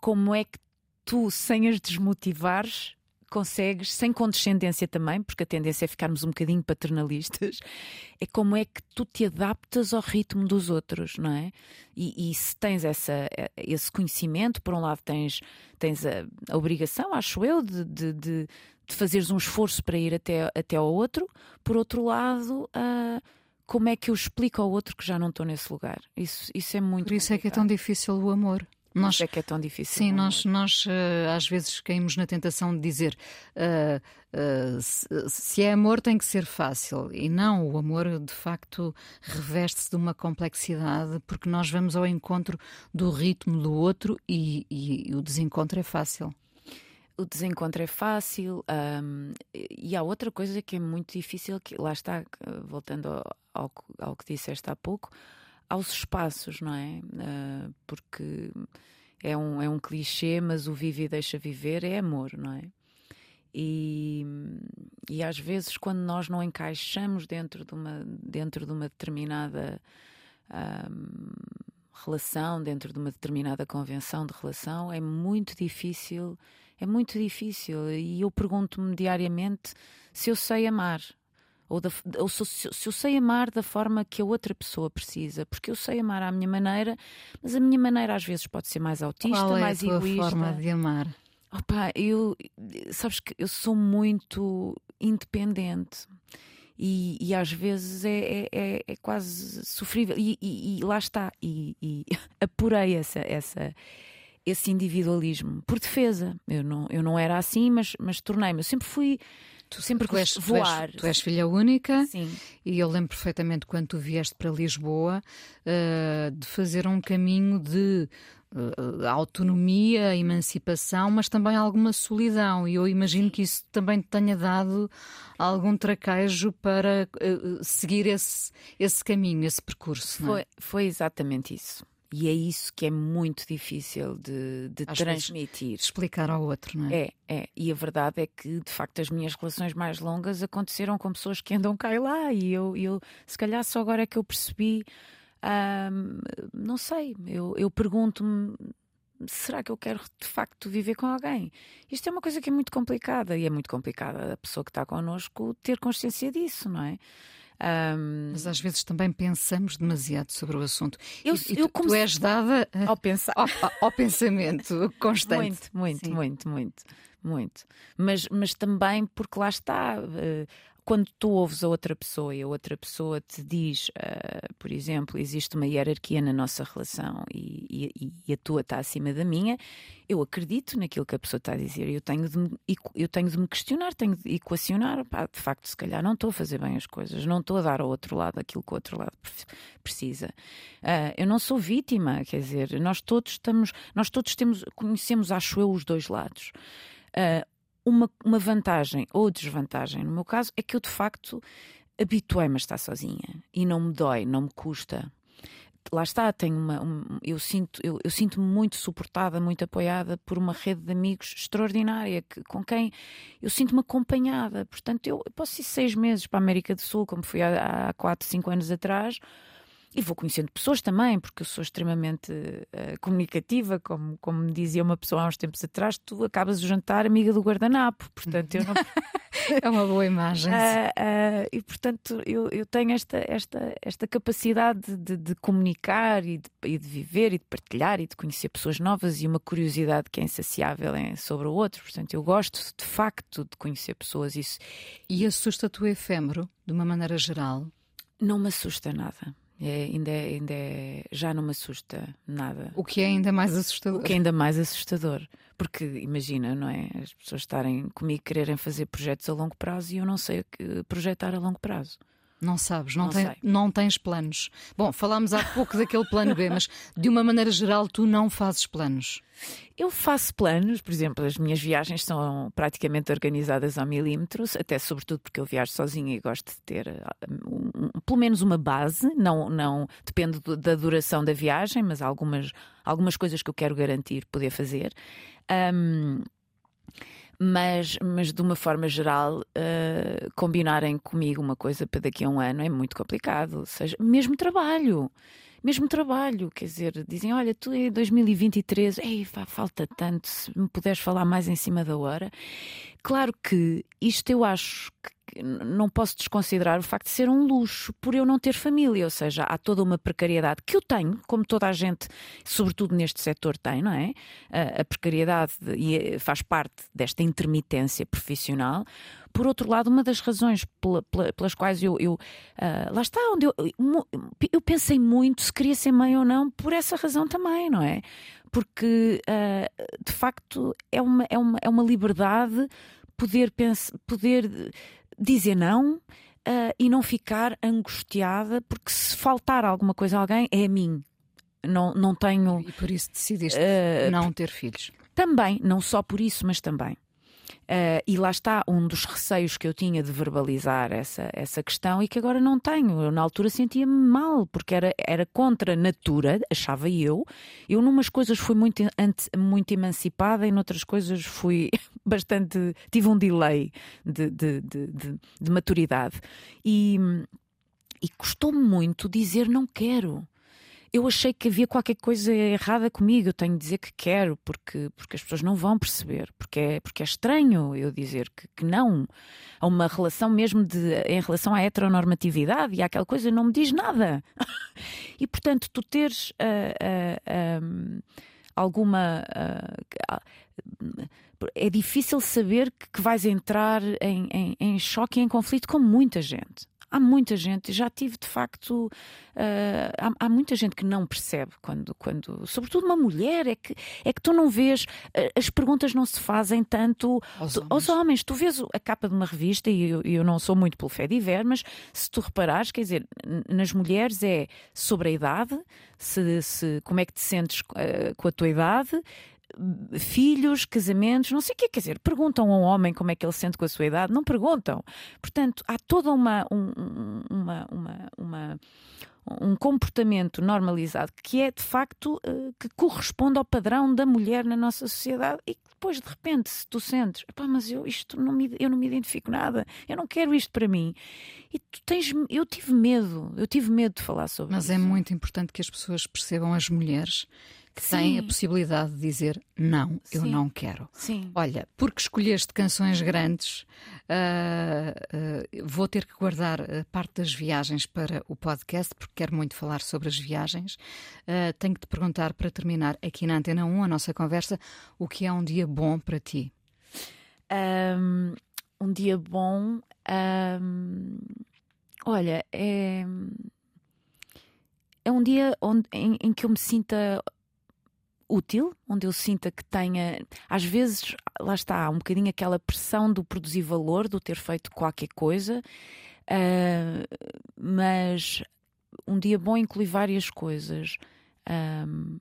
como é que tu, sem as desmotivares, consegues, sem condescendência também, porque a tendência é ficarmos um bocadinho paternalistas, é como é que tu te adaptas ao ritmo dos outros, não é? E, e se tens essa, esse conhecimento, por um lado tens, tens a, a obrigação, acho eu, de, de, de, de fazeres um esforço para ir até, até ao outro, por outro lado. ah, como é que eu explico ao outro que já não estou nesse lugar? Isso, isso é muito por isso é que é tão difícil o amor. Por Nós, isso é que é tão difícil. Sim, nós, nós eh, às vezes caímos na tentação de dizer eh, eh, se, se é amor tem que ser fácil. E não, o amor de facto reveste-se de uma complexidade porque nós vamos ao encontro do ritmo do outro e, e o desencontro é fácil. O desencontro é fácil hum, e há outra coisa que é muito difícil que lá está voltando ao, ao, que- disseste há pouco aos espaços não é? Ah, porque é um é um clichê mas o vive e deixa viver é amor não é? E, e às vezes quando nós não encaixamos dentro de uma dentro de uma determinada hum, relação dentro de uma determinada convenção de relação é muito difícil é muito difícil e eu pergunto-me diariamente se eu sei amar ou, da- ou se, se- eu sei amar da forma que a outra pessoa precisa, porque eu sei amar à minha maneira, mas a minha maneira às vezes pode ser mais autista, Qual é mais a tua egoísta. forma de amar? Opa, eu sabes que eu sou muito independente e, e às vezes é, é, é- é quase sofrível e, e- e lá está e, e apurei essa, essa esse individualismo por defesa eu não eu não era assim mas mas tornei-me eu sempre fui tu sempre Tu és, gost- tu és- voar tu és filha única sim e eu lembro perfeitamente quando tu vieste para Lisboa eh, de fazer um caminho de eh, autonomia, emancipação, mas também alguma solidão. E eu imagino que isso também te tenha dado algum traquejo para eh, seguir esse, esse caminho, esse percurso. é? foi foi exatamente isso e é isso que é muito difícil de, de transmitir Explicar ao outro, não é? É, é. E a verdade é que, de facto, as minhas relações mais longas aconteceram com pessoas que andam cá e lá. E eu, eu se calhar, só agora é que eu percebi. ahm, não sei, eu, eu pergunto-me. Será que eu quero de facto viver com alguém? Isto é uma coisa que é muito complicada e é muito complicada a pessoa que está connosco ter consciência disso, não é? Ahm, Mas às vezes também pensamos demasiado sobre o assunto. Eu- e, eu tu, tu és dada ao pensar. ao, ao pensamento constante. Muito, muito, Sim. muito, muito, muito. Mas, mas também porque lá está. eh, quando tu ouves a outra pessoa e a outra pessoa te diz, uh, por exemplo, existe uma hierarquia na nossa relação e, e, e, a tua está acima da minha, eu acredito naquilo que a pessoa está a dizer. Eu tenho de me, eu tenho de me questionar, tenho de equacionar. Pá, de facto, se calhar não estou a fazer bem as coisas, não estou a dar ao outro lado aquilo que o outro lado precisa. Uh, eu não sou vítima, quer dizer, nós todos estamos, nós todos temos, conhecemos, acho eu, os dois lados. Uh, uma, uma vantagem ou desvantagem, no meu caso, é que eu de facto habituei-me a estar sozinha e não me dói, não me custa. Lá está, tenho uma, um, eu sinto eu, eu sinto-me muito suportada, muito apoiada por uma rede de amigos extraordinária que, com quem eu sinto-me acompanhada. Portanto, eu, eu posso ir seis meses para a América do Sul, como fui há, há quatro, cinco anos atrás, e vou conhecendo pessoas também, porque eu sou extremamente uh, comunicativa, como, como me dizia uma pessoa há uns tempos atrás, tu acabas o jantar amiga do guardanapo, portanto eu não... é uma boa imagem. Uh, uh, e portanto eu, eu tenho esta, esta, esta capacidade de, de comunicar e de, e de, viver e de partilhar e de conhecer pessoas novas e uma curiosidade que é insaciável sobre o outro, portanto eu gosto de facto de conhecer pessoas. Isso... E assusta-te o efêmero, de uma maneira geral? Não me assusta nada. É, ainda, ainda é, já não me assusta nada. O que é ainda mais assustador. O que é ainda mais assustador. Porque imagina, não é? As pessoas estarem comigo quererem fazer projetos a longo prazo e eu não sei projetar a longo prazo. Não sabes, não, não, tem, não tens planos. Bom, falámos há pouco daquele plano B, mas de uma maneira geral tu não fazes planos. Eu faço planos, por exemplo, as minhas viagens são praticamente organizadas ao milímetros, até sobretudo porque eu viajo sozinha e gosto de ter um, um, pelo menos uma base, não, não depende da duração da viagem, mas algumas, algumas coisas que eu quero garantir poder fazer. Um, mas, mas de uma forma geral, uh, combinarem comigo uma coisa para daqui a um ano é muito complicado. Ou seja, mesmo trabalho. Mesmo trabalho, quer dizer, dizem: Olha, tu em 2023, ei, falta tanto, se me puderes falar mais em cima da hora. Claro que isto eu acho que não posso desconsiderar o facto de ser um luxo por eu não ter família, ou seja, há toda uma precariedade que eu tenho, como toda a gente, sobretudo neste setor, tem, não é? A, precariedade e eh, faz parte desta intermitência profissional. Por outro lado, uma das razões pela, pela, pelas quais eu, eu uh, lá está, onde eu, eu pensei muito se queria ser mãe ou não, por essa razão também, não é? Porque uh, de facto é uma, é uma, é uma liberdade poder, pensar, poder dizer não. Uh, e não ficar angustiada porque se faltar alguma coisa a alguém é a mim. Não, não tenho. E por isso decidiste uh, não ter filhos? Também, não só por isso, mas também. Uh, e lá está um dos receios que eu tinha de verbalizar essa, essa questão e que agora não tenho. Eu, na altura, sentia-me mal, porque era, era contra a natura, achava eu. Eu, numas coisas, fui muito, muito emancipada e noutras coisas fui bastante. tive um delay de, de, de, de, de maturidade. E, e custou-me muito dizer não quero eu achei que havia qualquer coisa errada comigo. Eu tenho de dizer que quero, porque, porque as pessoas não vão perceber, porque é, porque é estranho eu dizer que, que não. Há uma relação mesmo de, em relação à heteronormatividade e aquela coisa não me diz nada. e portanto, tu teres uh, uh, um, alguma. Uh, é difícil saber que, que vais entrar em, em, em choque e em conflito com muita gente há muita gente, já tive de facto, uh, há, há, muita gente que não percebe quando, quando, sobretudo uma mulher, é que, é que tu não vês, uh, as perguntas não se fazem tanto aos, tu, homens. aos homens. Tu vês a capa de uma revista, e eu, eu não sou muito pelo fé de ver, mas se tu reparares, quer dizer, nas mulheres é sobre a idade, se, se como é que te sentes uh, com a tua idade filhos, casamentos, não sei o que quer dizer. Perguntam a um homem como é que ele se sente com a sua idade? Não perguntam. Portanto, há toda uma, um, uma, uma, uma um comportamento normalizado que é de facto uh, que corresponde ao padrão da mulher na nossa sociedade e que depois de repente se tu sentes mas eu isto não me eu não me identifico nada eu não quero isto para mim e tu tens eu tive medo eu tive medo de falar sobre mas isso. é muito importante que as pessoas percebam as mulheres têm a possibilidade de dizer não, eu Sim. não quero. Sim. Olha, porque escolheste canções grandes, uh, uh, vou ter que guardar parte das viagens para o podcast, porque quero muito falar sobre as viagens. Uh, tenho que te perguntar, para terminar aqui na Antena 1, a nossa conversa, o que é um dia bom para ti? Um, um dia bom Um, olha, é, é um dia onde, em, em, que eu me sinta útil, onde eu sinta que tenha, às vezes, lá está, um bocadinho aquela pressão do produzir valor, do ter feito qualquer coisa, uh, mas um dia bom inclui várias coisas. Um,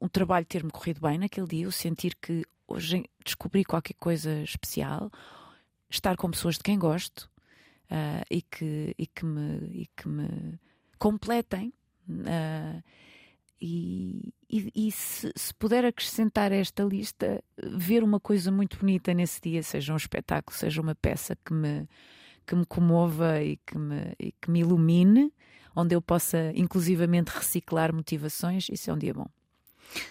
um trabalho ter-me corrido bem naquele dia, o sentir que hoje descobri qualquer coisa especial, estar com pessoas de quem gosto uh, e, que, e, que me, e que me completem. Uh, e, e, e se, se, puder acrescentar esta lista, ver uma coisa muito bonita nesse dia, seja um espetáculo, seja uma peça que me, que me comova e que me, e que me ilumine, onde eu possa inclusivamente reciclar motivações, isso é um dia bom.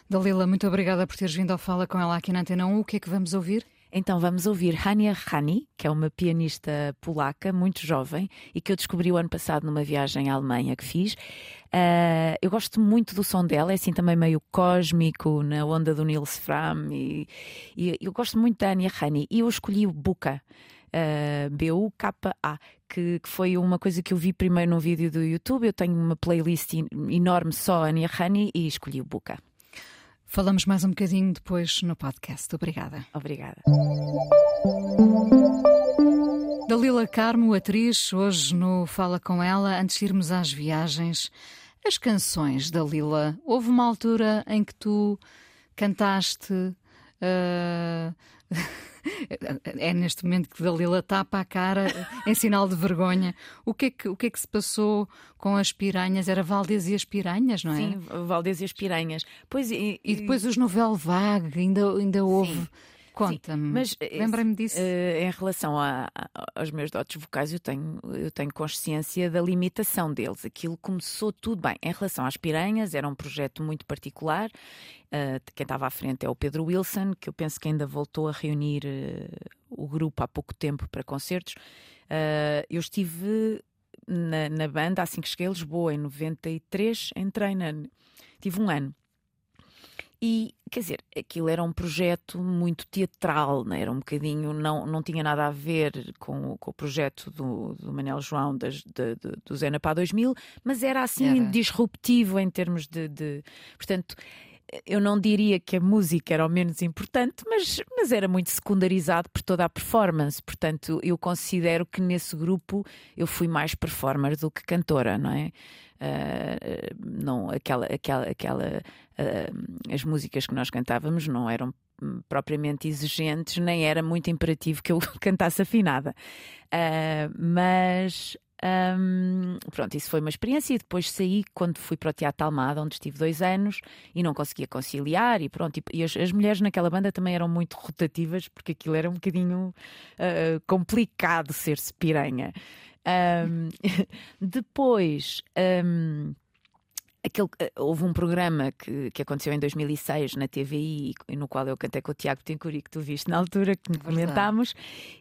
Dalila, muito obrigada por teres vindo ao Fala com ela aqui na Antena 1. O que é que vamos ouvir? Então vamos ouvir Hania Hani, que é uma pianista polaca muito jovem e que eu descobri o ano passado numa viagem à Alemanha que fiz. Uh, eu gosto muito do som dela, é assim também meio cósmico, na onda do Nils Fram. E, e eu gosto muito da Hania Hani e eu escolhi o Buka. Uh, B-U-K-A, que, que, foi uma coisa que eu vi primeiro num vídeo do YouTube. Eu tenho uma playlist enorme só Ania Hani e escolhi o Buka. Falamos mais um bocadinho depois no podcast. Obrigada. Obrigada. Dalila Carmo, atriz, hoje no Fala com ela, antes de irmos às viagens. As canções da Lila, houve uma altura em que tu cantaste. Uh... é neste momento que Dalila tapa a cara em sinal de vergonha. O que, é que, o que é que se passou com as piranhas? Era Valdez e as piranhas, não é? Sim, Valdez e as piranhas. Pois, e, e depois os Novel Vague, ainda, ainda houve. Sim. Conta-me, mas eh, lembra-me disso. Uh, em relação a, a, aos meus dotes vocais, eu tenho, eu tenho consciência da limitação deles. Aquilo começou tudo bem. Em relação às piranhas, era um projeto muito particular. Uh, quem estava à frente é o Pedro Wilson, que eu penso que ainda voltou a reunir uh, o grupo há pouco tempo para concertos. eu estive na, na, banda assim que cheguei a Lisboa, em 93, entrei na. Tive um ano. E, quer dizer, aquilo era um projeto muito teatral, né? era um bocadinho, não, não tinha nada a ver com, com o projeto do, do Manel João das, de, de, do Zena para 2000, mas era assim era. disruptivo em termos de, de. Portanto, eu não diria que a música era o menos importante, mas, mas era muito secundarizado por toda a performance. Portanto, eu considero que nesse grupo eu fui mais performer do que cantora, não é? Uh, não, aquela, aquela, aquela, uh, as músicas que nós cantávamos não eram propriamente exigentes, nem era muito imperativo que eu cantasse afinada. Uh, mas um, pronto, isso foi uma experiência e depois saí quando fui para o Teatro Almada, onde estive dois anos e não conseguia conciliar e pronto. E, e as, as, mulheres naquela banda também eram muito rotativas porque aquilo era um bocadinho uh, complicado ser-se piranha. Um, depois. Um, Aquele, eh, houve um programa que, que aconteceu em 2006 na TVI, no qual eu cantei com o Tiago Tincuri, que tu viste na altura, que comentámos,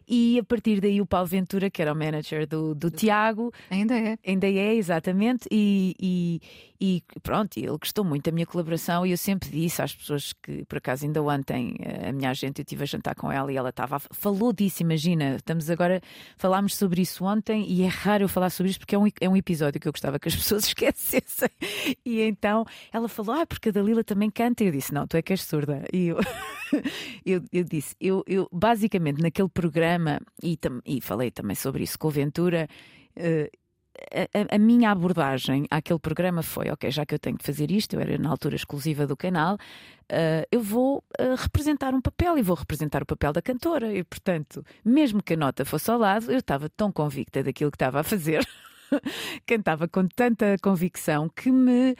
e a partir daí o Paulo Ventura, que era o manager do, do Tiago. Ainda é. Ainda é, exatamente, e, e, e pronto, ele gostou muito da minha colaboração e eu sempre disse às pessoas que, por acaso, ainda ontem a minha agente, eu estive a jantar com ela e ela estava, falou disso, imagina, estamos agora, falámos sobre isso ontem e é raro eu falar sobre isso porque é um, é um episódio que eu gostava que as pessoas esquecessem. E então ela falou, ah, porque a Dalila também canta. E eu disse, não, tu é que és surda. E eu, eu, eu, disse, eu, eu basicamente naquele programa, e, tam, e falei também sobre isso com o Ventura, uh, a, a, minha abordagem àquele programa foi: ok, já que eu tenho de fazer isto, eu era na altura exclusiva do canal, uh, eu vou uh, representar um papel e vou representar o papel da cantora. E, portanto, mesmo que a nota fosse ao lado, eu estava tão convicta daquilo que estava a fazer, cantava com tanta convicção que me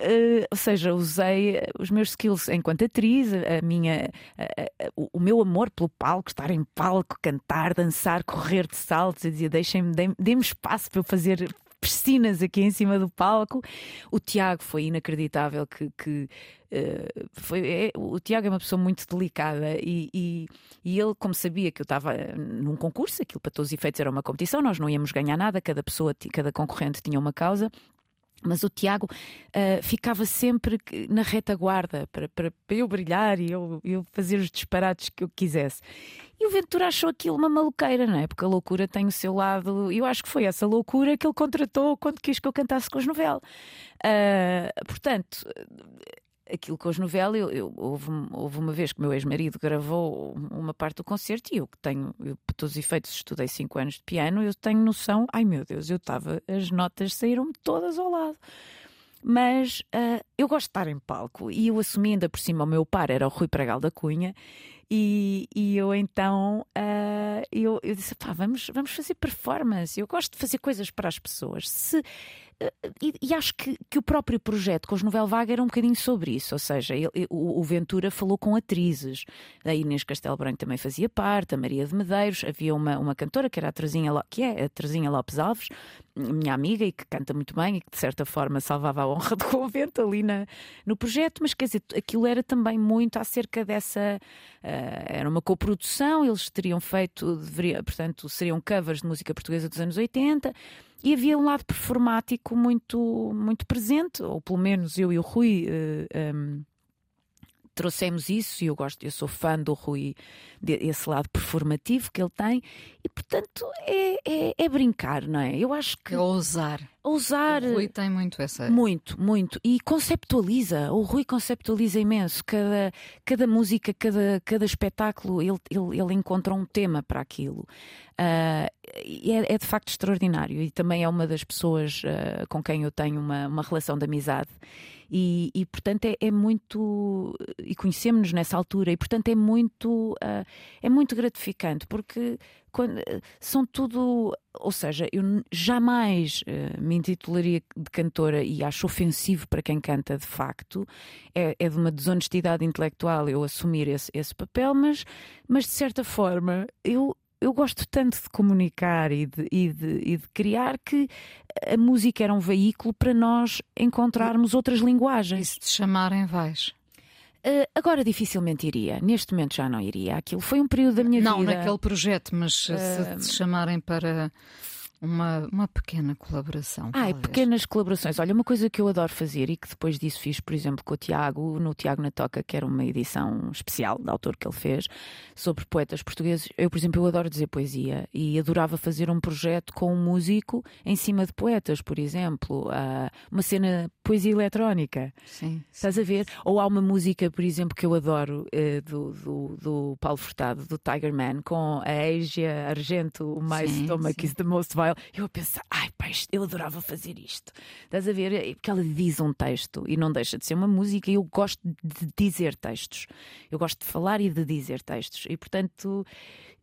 Uh, ou seja, usei eh, os meus skills enquanto atriz, a minha, o, o, meu amor pelo palco, estar em palco, cantar, dançar, correr de saltos, eu dizia, deixem-me, dê-me espaço para eu fazer piscinas aqui em cima do palco. O Tiago foi inacreditável que, que uh, foi, é, o Tiago é uma pessoa muito delicada e, e, e ele, como sabia que eu estava num concurso, aquilo para todos os efeitos era uma competição, nós não íamos ganhar nada, cada pessoa, cada concorrente tinha uma causa. Mas o Tiago uh, ficava sempre na retaguarda para, para, para eu brilhar e eu, eu fazer os disparates que eu quisesse. E o Ventura achou aquilo uma maluqueira, não é? Porque a loucura tem o seu lado. Eu acho que foi essa loucura que ele contratou quando quis que eu cantasse com os novelos. Uh, portanto, aquilo com os novelos, eu, eu, houve, houve, uma vez que meu ex-marido gravou uma parte do concerto e eu que tenho, eu, por todos os efeitos, estudei 5 anos de piano, eu tenho noção, ai meu Deus, eu estava, as notas saíram todas ao lado. Mas uh, eu gosto de estar em palco e eu assumi ainda por cima o meu par era o Rui Pragal da Cunha e, e eu então uh, eu, eu disse: pá, vamos, vamos fazer performance. Eu gosto de fazer coisas para as pessoas. Se, e, e, acho que, que o próprio projeto com os Novel Vaga era um bocadinho sobre isso, ou seja, ele, o, o, Ventura falou com atrizes, a Inês Castelo Branco também fazia parte, a Maria de Medeiros, havia uma, uma cantora que era a Terezinha, que é a Lopes Alves, minha amiga e que canta muito bem e que de certa forma salvava a honra do convento ali na, no projeto, mas quer dizer, aquilo era também muito acerca dessa, uh, era uma coprodução, eles teriam feito, deveria, portanto, seriam covers de música portuguesa dos anos 80, e havia um lado performático muito, muito presente, ou pelo menos eu e o Rui uh, eh, um, ehm, trouxemos isso, e eu gosto, eu sou fã do Rui, desse lado performativo que ele tem, e portanto é, é, é brincar, não é? Eu acho que. É ousar. Ousar. O Rui tem muito essa. Muito, muito. E conceptualiza. O Rui conceptualiza imenso. Cada, cada música, cada, cada espetáculo, ele, ele, ele encontra um tema para aquilo. Uh, é, é, de facto extraordinário. E também é uma das pessoas uh, com quem eu tenho uma, uma relação de amizade. E, e portanto é, é, muito. E conhecemos-nos nessa altura, e portanto é muito, uh, é muito gratificante, porque quando, são tudo. Ou seja, eu jamais uh, me intitularia de cantora e acho ofensivo para quem canta de facto. É, é de uma desonestidade intelectual eu assumir esse, esse papel, mas, mas de certa forma eu eu gosto tanto de comunicar e de, e, de, e de, criar que a música era um veículo para nós encontrarmos outras linguagens. E se te chamarem, vais? Uh, agora dificilmente iria, neste momento já não iria. Aquilo foi um período da minha não, vida. Não, naquele projeto, mas uh, se te chamarem para uma, uma pequena colaboração. Ah, pequenas colaborações. Olha, uma coisa que eu adoro fazer e que depois disso fiz, por exemplo, com o Tiago, no Tiago na Toca, que era uma edição especial da autor que ele fez sobre poetas portugueses. Eu, por exemplo, eu adoro dizer poesia e adorava fazer um projeto com um músico em cima de poetas, por exemplo. Uh, uma cena poesia eletrónica. Sim. Estás a ver? Ou há uma música, por exemplo, que eu adoro uh, do, do, do, Paulo Furtado, do Tiger Man, com a Asia Argento, o mais stomach is the most violent eu a pensar, ai pá, eu adorava fazer isto. Estás a ver? É porque ela diz um texto e não deixa de ser uma música e eu gosto de dizer textos. Eu gosto de falar e de dizer textos. E portanto,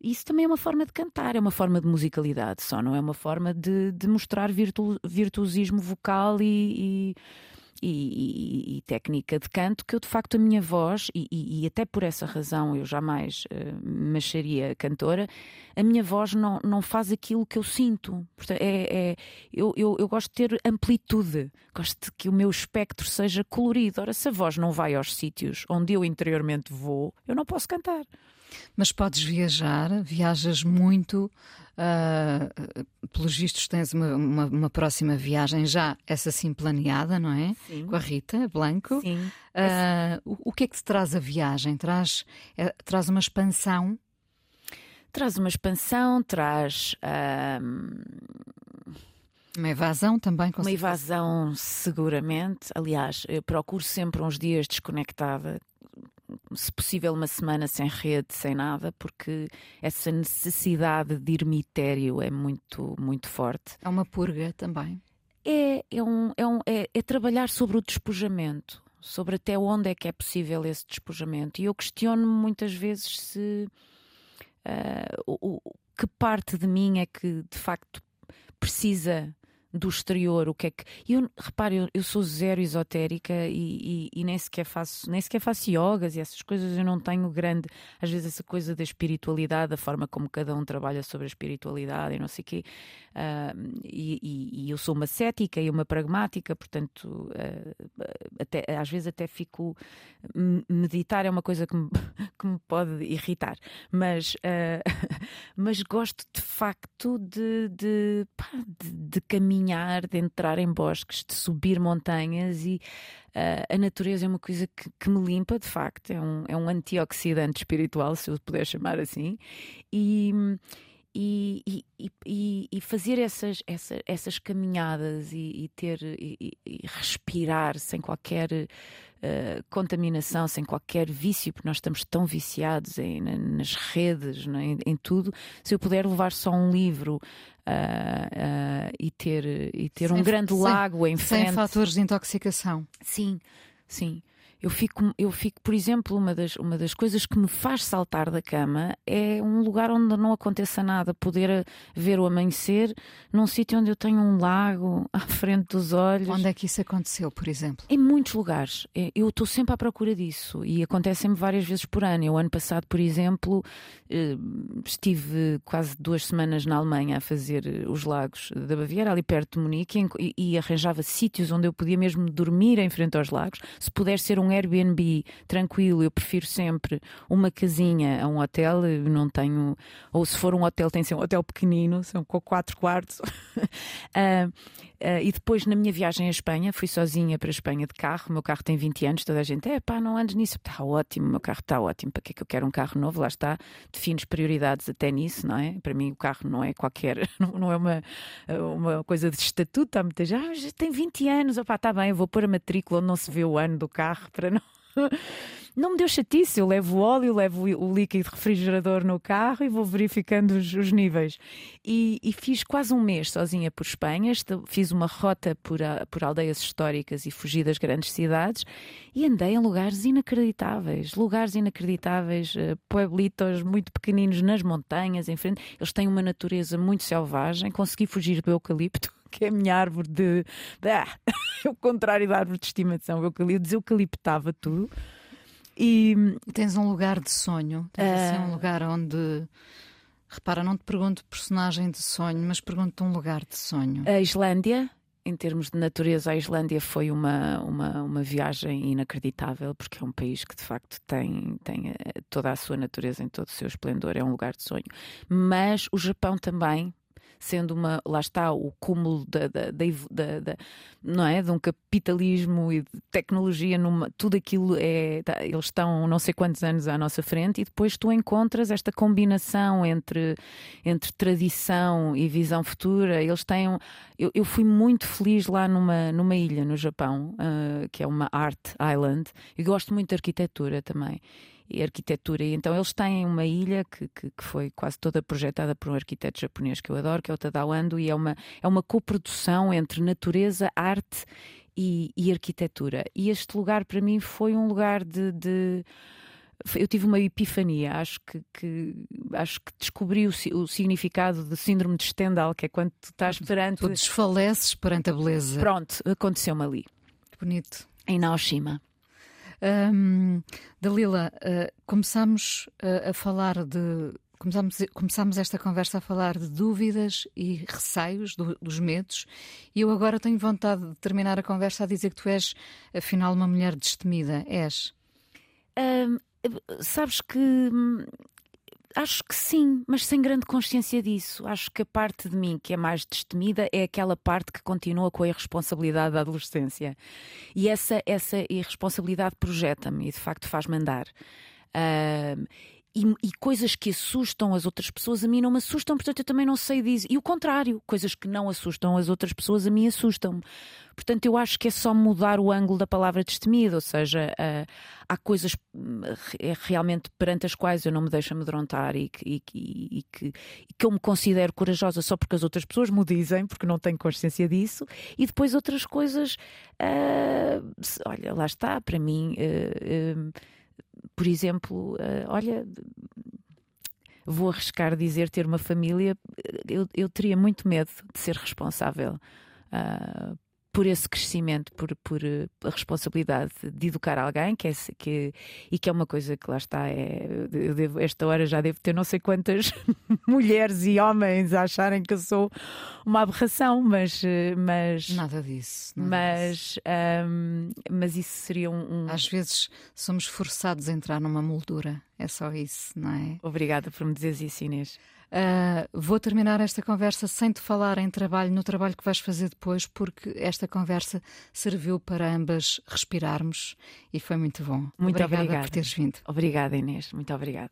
isso também é uma forma de cantar, é uma forma de musicalidade só, não é uma forma de, de mostrar virtu, virtuosismo vocal e, e e, e, técnica de canto que eu de facto a minha voz e, e até por essa razão eu jamais uh, me acharia cantora a minha voz não, não faz aquilo que eu sinto. Portanto, é, é eu, eu, eu, gosto de ter amplitude. Gosto de que o meu espectro seja colorido. Ora se a voz não vai aos sítios onde eu interiormente vou eu não posso cantar. Mas podes viajar, viajas muito, uh, pelos vistos tens uma, uma, uma, próxima viagem já, essa sim planeada, não é? Sim. Com a Rita Blanco. Sim. Uh, o, o, que é que te traz a viagem? Traz, é, traz uma expansão? Traz uma expansão, traz. Uma evasão também, com Uma evasão, seguramente. Aliás, eu procuro sempre uns dias desconectada, se possível, uma semana sem rede, sem nada, porque essa necessidade de ermitério é muito, muito forte. É uma purga também. É, é, um, é, um, é, é trabalhar sobre o despojamento, sobre até onde é que é possível esse despojamento. E eu questiono-me muitas vezes se uh, o, o, que parte de mim é que de facto precisa do exterior, o que é que. Eu, repare, eu, eu sou zero esotérica e, e, e, nem, sequer faço, nem sequer faço yogas e essas coisas. Eu não tenho grande, às vezes, essa coisa da espiritualidade, a forma como cada um trabalha sobre a espiritualidade e não sei o quê. Uh, e, e, eu sou uma cética e uma pragmática, portanto, uh, até, às vezes até fico. Meditar é uma coisa que me, que me pode irritar, mas, uh, mas gosto de facto de, de, pá, de, de caminhar caminhar, de entrar em bosques, de subir montanhas e uh, a natureza é uma coisa que, que, me limpa, de facto, é um, é um antioxidante espiritual, se eu puder chamar assim, e e, e, e, fazer essas, essas, essas caminhadas e, ter e, respirar sem qualquer uh, contaminação, sem qualquer vício, porque nós estamos tão viciados em, nas redes, é? em, em, tudo. Se eu puder levar só um livro uh, uh, e ter, e ter sem, um grande sem, lago em frente. Sem fatores de intoxicação. Sim, sim. Eu fico, eu fico, por exemplo, uma das, uma das coisas que me faz saltar da cama é um lugar onde não aconteça nada, poder ver o amanhecer num sítio onde eu tenho um lago à frente dos olhos. Onde é que isso aconteceu, por exemplo? Em muitos lugares. É, eu estou sempre à procura disso e acontece-me várias vezes por ano. Eu, ano passado, por exemplo, eh, estive quase duas semanas na Alemanha a fazer os lagos da Baviera, ali perto de Munique, e, e arranjava sítios onde eu podia mesmo dormir em frente aos lagos. Se puder ser um um Airbnb tranquilo, eu prefiro sempre uma casinha a um hotel. Eu não tenho. Ou se for um hotel, tem que ser um hotel pequenino, são com quatro quartos. uh, Uh, e depois, na minha viagem à Espanha, fui sozinha para a Espanha de carro. O meu carro tem 20 anos, toda a gente, é pá, não andes nisso. Está ótimo, o meu carro está ótimo. Para que é que eu quero um carro novo? Lá está, defines prioridades até nisso, não é? Para mim, o carro não é qualquer, não é uma, uma coisa de estatuto. Há muita gente, ah, já tem 20 anos, opá, está bem, eu vou pôr a matrícula onde não se vê o ano do carro para não. não me deu chatice. Eu levo o óleo, levo o líquido refrigerador no carro e vou verificando os, os níveis. E, e, fiz quase um mês sozinha por Espanha. Fiz uma rota por, por aldeias históricas e fugi das grandes cidades e andei em lugares inacreditáveis lugares inacreditáveis, uh, pueblitos muito pequeninos nas montanhas, em frente. Eles têm uma natureza muito selvagem. Consegui fugir do eucalipto que é a minha árvore de. Ah, o contrário da árvore de estimação. O eucalipto deseucaliptava tudo. E tens um lugar de sonho, tens uh... assim um lugar onde. Repara, não te pergunto personagem de sonho, mas pergunto um lugar de sonho. A Islândia, em termos de natureza, a Islândia foi uma, uma, uma viagem inacreditável, porque é um país que de facto tem, tem eh, toda a sua natureza em todo o seu esplendor, é um lugar de sonho. Mas o Japão também, sendo uma, lá está, o cúmulo da, da, da, da não é? de um capitalismo e de tecnologia, numa, tudo aquilo é. Tá, eles estão não sei quantos anos à nossa frente, e depois tu encontras esta combinação entre, entre tradição e visão futura. Eles têm. Eu, eu fui muito feliz lá numa, numa ilha no Japão, uh, que é uma Art Island, e gosto muito de arquitetura também e arquitetura. E então eles têm uma ilha que, que, que, foi quase toda projetada por um arquiteto japonês que eu adoro, que é o Tadao Ando, e é uma, é uma coprodução entre natureza, arte e, e arquitetura. E este lugar para mim foi um lugar de, de eu tive uma epifania, acho que, que acho que descobri o, o, significado do síndrome de Stendhal, que é quando tu estás perante. Tu desfaleces perante a beleza. Pronto, aconteceu-me ali. Bonito. Em Naoshima. Um, Dalila, uh, começamos uh, a falar de. Começamos, começamos esta conversa a falar de dúvidas e receios, do, dos medos, e eu agora tenho vontade de terminar a conversa a dizer que tu és, afinal, uma mulher destemida. És? Um, sabes que hum, Acho que sim, mas sem grande consciência disso. Acho que a parte de mim que é mais destemida é aquela parte que continua com a irresponsabilidade da adolescência. E essa, essa irresponsabilidade projeta-me e de facto faz-me andar. Uh, e, e, coisas que assustam as outras pessoas a mim não me assustam, portanto eu também não sei disso. E o contrário, coisas que não assustam as outras pessoas a mim assustam-me. Portanto, eu acho que é só mudar o ângulo da palavra destemido, ou seja, uh, há coisas uh, realmente perante as quais eu não me deixo amedrontar e que, e, e, que, que eu me considero corajosa só porque as outras pessoas me dizem, porque não tenho consciência disso, e depois outras coisas, uh, olha, lá está, para mim por exemplo, uh, olha, vou arriscar dizer ter uma família, eu, eu teria muito medo de ser responsável uh, por esse crescimento, por, por eh, a responsabilidade de educar alguém, que é, que, e que é uma coisa que lá está, é, eu devo, esta hora já devo ter não sei quantas mulheres e homens a acharem que eu sou uma aberração, mas. Eh, mas nada disso. Nada mas, disso. Um, mas isso seria um, um, Às vezes somos forçados a entrar numa moldura É só isso, não é? Obrigada por me dizeres isso, Inês. Uh, vou terminar esta conversa sem te falar em trabalho, no trabalho que vais fazer depois, porque esta conversa serviu para ambas respirarmos e foi muito bom. Muito obrigada, obrigada por teres vindo. Obrigada, Inês. Muito obrigada.